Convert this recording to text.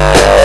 Yeah.